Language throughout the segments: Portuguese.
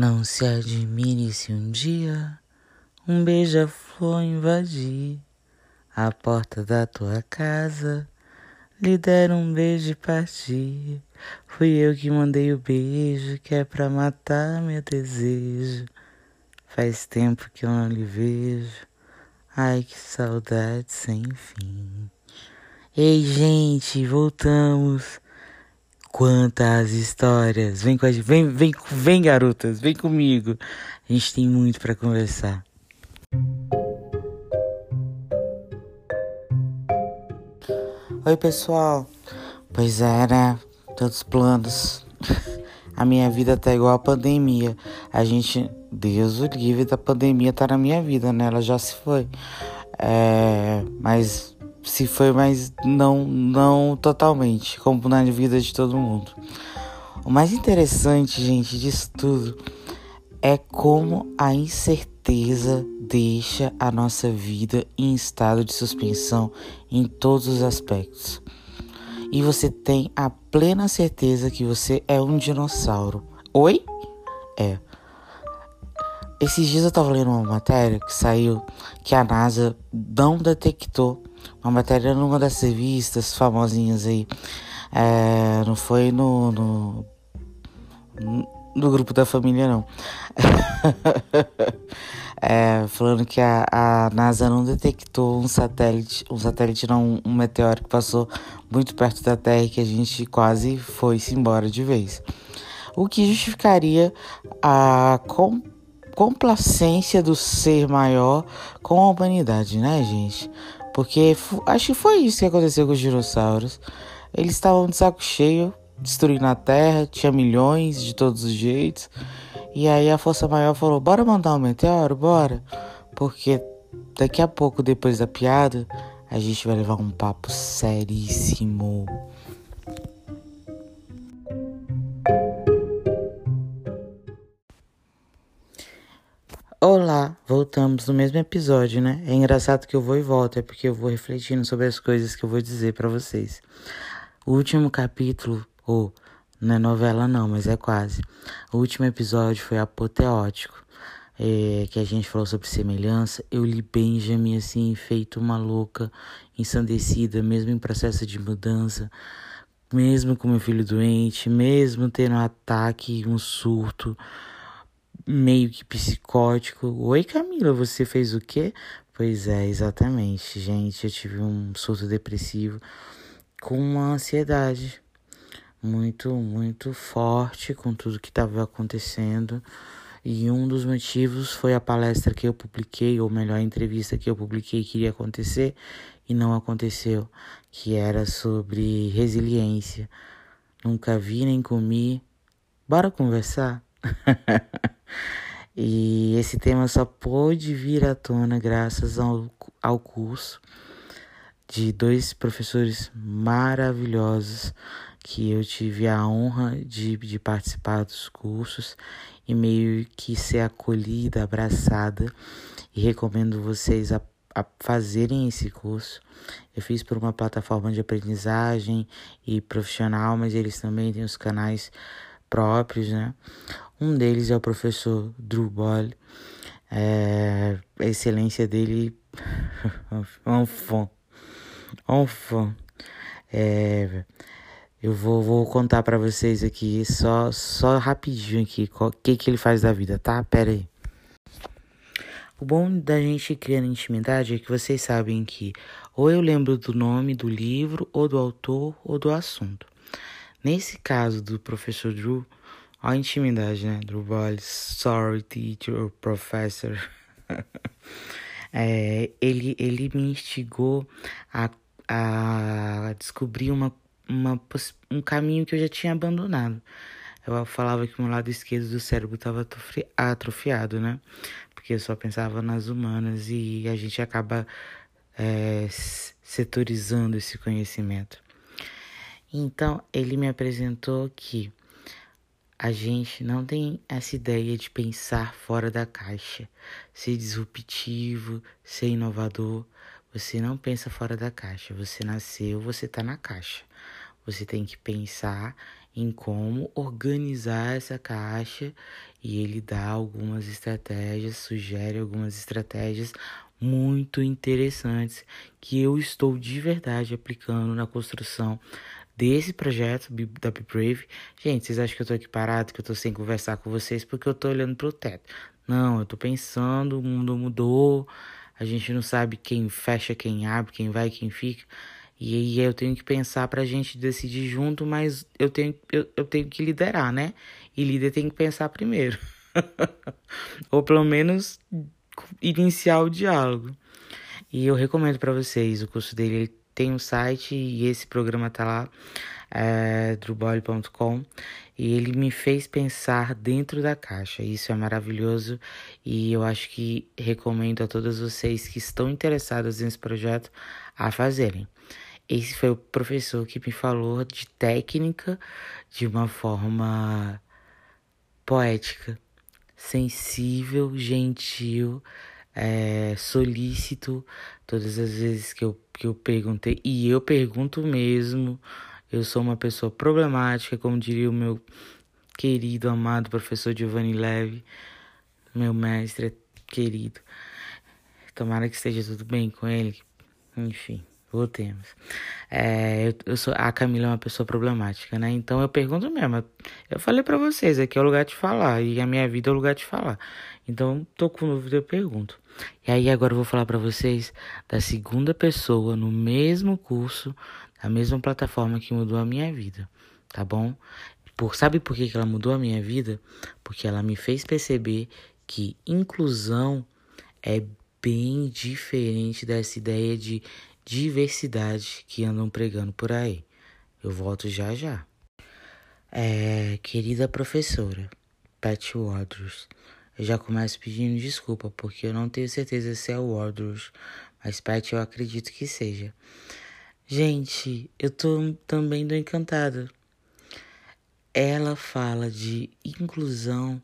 Não se admire se um dia um beija-flor invadir a porta da tua casa, lhe der um beijo e partir. Fui eu que mandei o beijo, que é pra matar meu desejo. Faz tempo que eu não lhe vejo, ai que saudade sem fim. Ei, gente, voltamos. Quantas histórias! Vem com a gente, vem, vem, vem, garotas, vem comigo. A gente tem muito para conversar. Oi, pessoal. Pois é, né? Todos planos. A minha vida tá igual a pandemia. A gente, Deus o livre da pandemia tá na minha vida, né? Ela já se foi. É, mas se foi, mas não, não totalmente, como na vida de todo mundo. O mais interessante, gente, disso tudo é como a incerteza deixa a nossa vida em estado de suspensão em todos os aspectos. E você tem a plena certeza que você é um dinossauro. Oi? É. Esses dias eu tava lendo uma matéria que saiu que a NASA não detectou uma matéria numa das revistas famosinhas aí. É, não foi no, no, no, grupo da família, não. é, falando que a, a, NASA não detectou um satélite, um satélite não, um meteoro que passou muito perto da Terra e que a gente quase foi-se embora de vez. O que justificaria a com, complacência do ser maior com a humanidade, né, gente? Porque acho que foi isso que aconteceu com os dinossauros. Eles estavam de saco cheio, destruindo a Terra, tinha milhões de todos os jeitos. E aí a Força Maior falou: bora mandar um meteoro, bora. Porque daqui a pouco, depois da piada, a gente vai levar um papo seríssimo. Olá, voltamos no mesmo episódio, né? É engraçado que eu vou e volto, é porque eu vou refletindo sobre as coisas que eu vou dizer para vocês. O último capítulo, ou oh, não é novela não, mas é quase. O último episódio foi apoteótico, é, que a gente falou sobre semelhança. Eu li Benjamin assim, feito uma louca, ensandecida, mesmo em processo de mudança, mesmo com meu filho doente, mesmo tendo um ataque, um surto meio que psicótico. Oi, Camila, você fez o quê? Pois é, exatamente, gente. Eu tive um surto depressivo com uma ansiedade muito, muito forte com tudo que estava acontecendo. E um dos motivos foi a palestra que eu publiquei, ou melhor, a entrevista que eu publiquei que iria acontecer e não aconteceu, que era sobre resiliência. Nunca vi nem comi. Bora conversar? e esse tema só pôde vir à tona graças ao, ao curso de dois professores maravilhosos que eu tive a honra de, de participar dos cursos e meio que ser acolhida, abraçada e recomendo vocês a, a fazerem esse curso. Eu fiz por uma plataforma de aprendizagem e profissional, mas eles também têm os canais próprios, né? Um deles é o professor Drew Boll. É, a excelência dele fã. Um fã. É, eu vou, vou contar para vocês aqui só só rapidinho aqui o que que ele faz da vida, tá? Pera aí. O bom da gente criando intimidade é que vocês sabem que ou eu lembro do nome do livro, ou do autor, ou do assunto. Nesse caso do professor Drew, a intimidade, né? Drew Wallace, sorry teacher professor. é, ele, ele me instigou a, a descobrir uma, uma, um caminho que eu já tinha abandonado. Eu falava que o meu lado esquerdo do cérebro estava atrofiado, né? Porque eu só pensava nas humanas e a gente acaba é, setorizando esse conhecimento. Então, ele me apresentou que a gente não tem essa ideia de pensar fora da caixa, ser disruptivo, ser inovador. Você não pensa fora da caixa. Você nasceu, você está na caixa. Você tem que pensar em como organizar essa caixa e ele dá algumas estratégias, sugere algumas estratégias muito interessantes que eu estou de verdade aplicando na construção desse projeto da Be Brave. Gente, vocês acham que eu tô aqui parado, que eu tô sem conversar com vocês porque eu tô olhando pro teto? Não, eu tô pensando, o mundo mudou, a gente não sabe quem fecha, quem abre, quem vai, quem fica. E aí eu tenho que pensar pra gente decidir junto, mas eu tenho, eu, eu tenho que liderar, né? E líder tem que pensar primeiro. Ou pelo menos iniciar o diálogo. E eu recomendo para vocês o curso dele. Tem um site e esse programa tá lá, é. E ele me fez pensar dentro da caixa. Isso é maravilhoso e eu acho que recomendo a todos vocês que estão interessados nesse projeto a fazerem. Esse foi o professor que me falou de técnica de uma forma poética, sensível, gentil, é, solícito. Todas as vezes que eu, que eu perguntei, e eu pergunto mesmo, eu sou uma pessoa problemática, como diria o meu querido, amado professor Giovanni Leve, meu mestre querido. Tomara que esteja tudo bem com ele. Enfim. Voltemos. É, eu, eu, sou, a Camila é uma pessoa problemática, né? Então eu pergunto mesmo. Eu falei para vocês, aqui é o lugar de falar. E a minha vida é o lugar de falar. Então, tô com dúvida, eu pergunto. E aí agora eu vou falar para vocês da segunda pessoa no mesmo curso, da mesma plataforma que mudou a minha vida. Tá bom? Por, sabe por que ela mudou a minha vida? Porque ela me fez perceber que inclusão é bem diferente dessa ideia de diversidade que andam pregando por aí. Eu volto já já. É, querida professora, Pat Wardrows, eu já começo pedindo desculpa porque eu não tenho certeza se é o Wardrows, mas Pat eu acredito que seja. Gente, eu tô também do encantada. Ela fala de inclusão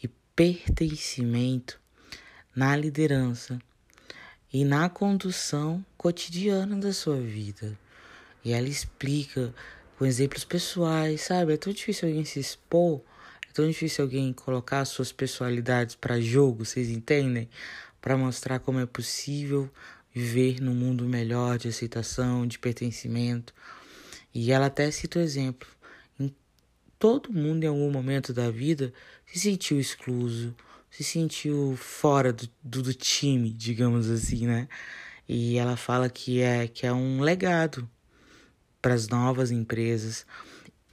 e pertencimento na liderança e na condução cotidiana da sua vida. E ela explica com exemplos pessoais, sabe? É tão difícil alguém se expor, é tão difícil alguém colocar suas personalidades para jogo, vocês entendem? Para mostrar como é possível viver num mundo melhor de aceitação, de pertencimento. E ela até cita o exemplo. Em todo mundo, em algum momento da vida, se sentiu excluso, se sentiu fora do, do, do time, digamos assim, né? E ela fala que é, que é um legado para as novas empresas.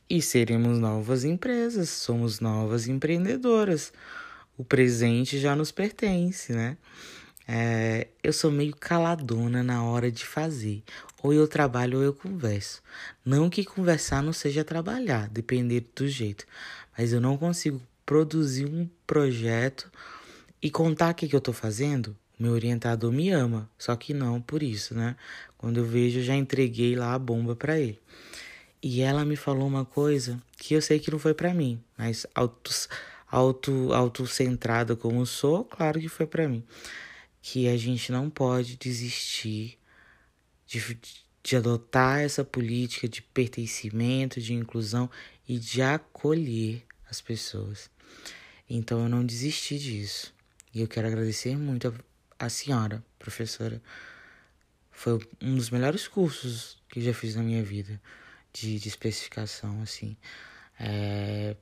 E seremos novas empresas, somos novas empreendedoras. O presente já nos pertence, né? É, eu sou meio caladona na hora de fazer. Ou eu trabalho ou eu converso. Não que conversar não seja trabalhar, depender do jeito. Mas eu não consigo produzir um projeto e contar o que, que eu tô fazendo, meu orientador me ama, só que não por isso, né? Quando eu vejo, eu já entreguei lá a bomba para ele. E ela me falou uma coisa que eu sei que não foi para mim, mas auto, auto, autocentrada como sou, claro que foi para mim. Que a gente não pode desistir de, de adotar essa política de pertencimento, de inclusão e de acolher as pessoas. Então eu não desisti disso. E eu quero agradecer muito a, senhora, professora. Foi um dos melhores cursos que eu já fiz na minha vida de, de especificação, assim. É,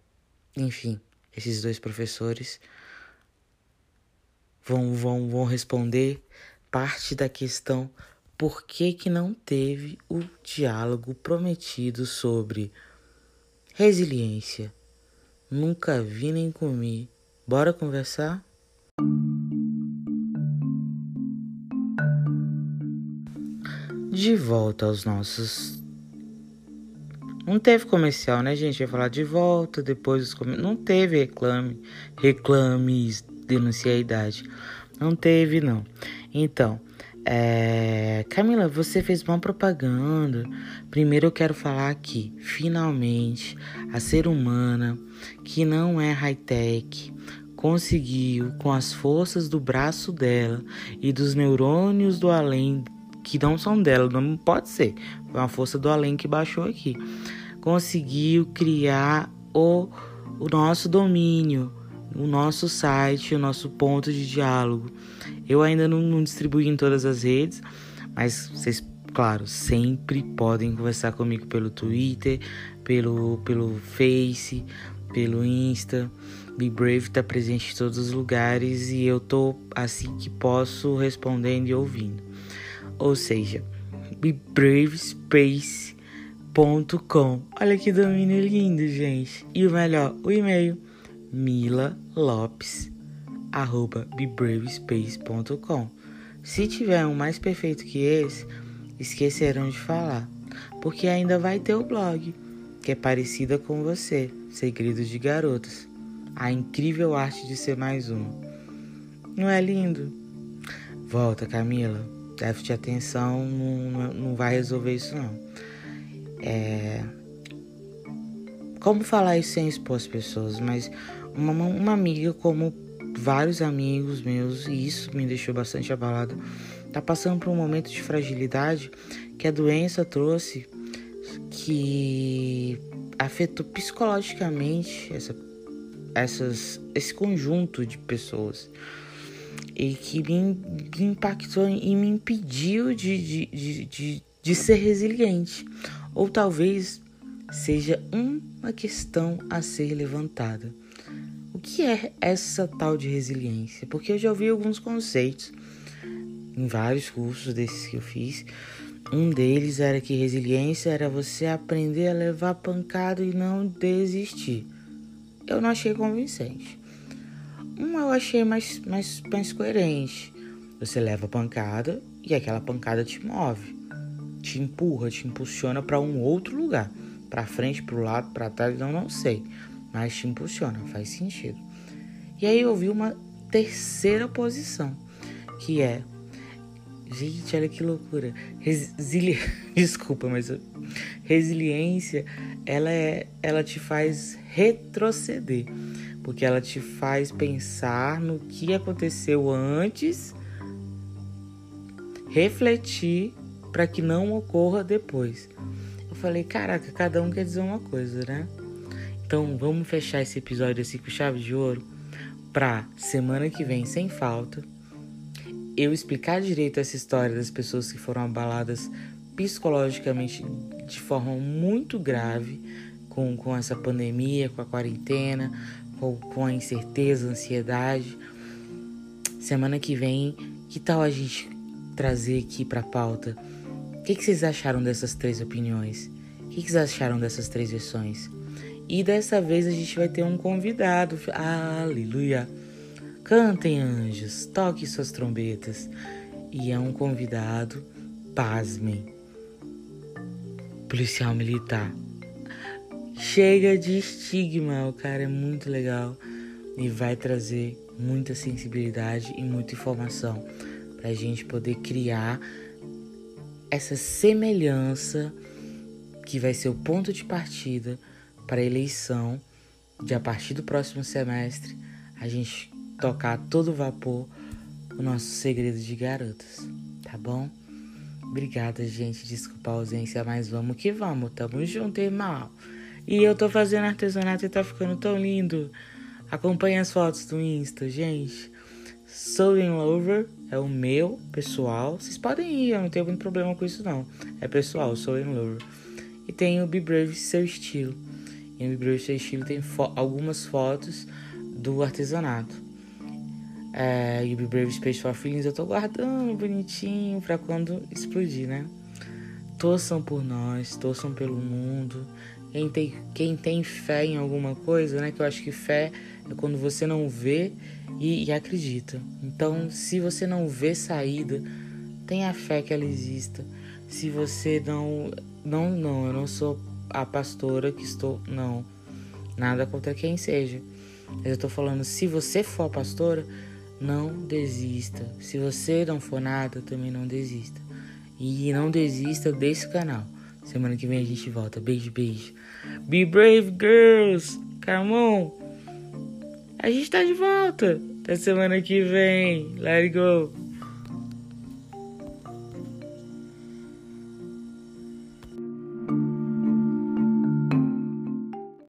enfim, esses dois professores vão, vão, vão responder parte da questão por que, que não teve o diálogo prometido sobre resiliência, Nunca vi nem comi. Bora conversar? De volta aos nossos. Não teve comercial, né, gente? Ia falar de volta, depois os. Não teve reclame, reclames, denunciar a idade. Não teve, não. Então, é... Camila, você fez uma propaganda. Primeiro eu quero falar que, finalmente, a ser humana, que não é high-tech, conseguiu, com as forças do braço dela e dos neurônios do além, que não são dela, não pode ser, foi uma força do além que baixou aqui. conseguiu criar o, o nosso domínio, o nosso site, o nosso ponto de diálogo. Eu ainda não, não distribuí em todas as redes, mas vocês, claro, sempre podem conversar comigo pelo Twitter, pelo, pelo Face, pelo Insta. Be Brave está presente em todos os lugares e eu tô assim que posso respondendo e ouvindo. Ou seja, bebravespace.com. Olha que domínio lindo, gente. E o melhor, o e-mail Mila Lopes arroba bebravespace.com. Se tiver um mais perfeito que esse, esquecerão de falar, porque ainda vai ter o blog, que é parecida com você, Segredos de Garotas, a incrível arte de ser mais uma. Não é lindo? Volta, Camila. Déficit de atenção não, não vai resolver isso não. É... Como falar isso sem expor as pessoas, mas uma, uma amiga, como vários amigos meus, e isso me deixou bastante abalado, tá passando por um momento de fragilidade que a doença trouxe, que afetou psicologicamente essa, essas, esse conjunto de pessoas e que me, me impactou e me impediu de, de, de, de, de ser resiliente. Ou talvez seja uma questão a ser levantada que é essa tal de resiliência? Porque eu já ouvi alguns conceitos em vários cursos desses que eu fiz. Um deles era que resiliência era você aprender a levar pancada e não desistir. Eu não achei convincente. Um eu achei mais, mais, mais coerente. Você leva pancada e aquela pancada te move, te empurra, te impulsiona para um outro lugar, para frente, para o lado, para trás, não, não sei mas te impulsiona, faz sentido. E aí eu vi uma terceira posição, que é Gente, olha que loucura. Resili... Desculpa, mas resiliência, ela é, ela te faz retroceder, porque ela te faz pensar no que aconteceu antes, refletir para que não ocorra depois. Eu falei, caraca, cada um quer dizer uma coisa, né? Então vamos fechar esse episódio assim com chave de ouro pra semana que vem, sem falta, eu explicar direito essa história das pessoas que foram abaladas psicologicamente de forma muito grave com, com essa pandemia, com a quarentena, com, com a incerteza, a ansiedade. Semana que vem, que tal a gente trazer aqui pra pauta? O que, que vocês acharam dessas três opiniões? O que, que vocês acharam dessas três versões? E dessa vez a gente vai ter um convidado. Aleluia! Cantem, anjos, toque suas trombetas. E é um convidado, pasmem, policial militar. Chega de estigma, o cara é muito legal e vai trazer muita sensibilidade e muita informação para a gente poder criar essa semelhança que vai ser o ponto de partida para a eleição de a partir do próximo semestre a gente tocar todo vapor o nosso segredo de garotas, tá bom? Obrigada, gente. Desculpa a ausência, mas vamos que vamos. Tamo junto, irmão. E eu tô fazendo artesanato e tá ficando tão lindo. Acompanhe as fotos do Insta, gente. In Lover é o meu pessoal. Vocês podem ir, eu não tenho muito problema com isso, não. É pessoal, in Lover. E tem o Be Brave Seu Estilo em Biblioteca Estilo tem fo algumas fotos do artesanato. É, Be Brave Space for Feelings eu tô guardando bonitinho pra quando explodir, né? Torçam por nós, torçam pelo mundo. Quem tem, quem tem fé em alguma coisa, né? Que eu acho que fé é quando você não vê e, e acredita. Então, se você não vê saída, tenha fé que ela exista. Se você não. Não, não, eu não sou a pastora que estou. Não, nada contra quem seja. Mas eu estou falando, se você for a pastora, não desista. Se você não for nada, também não desista. E não desista desse canal. Semana que vem a gente volta. Beijo, beijo. Be brave, girls! Come! A gente tá de volta. Até semana que vem. Let it go.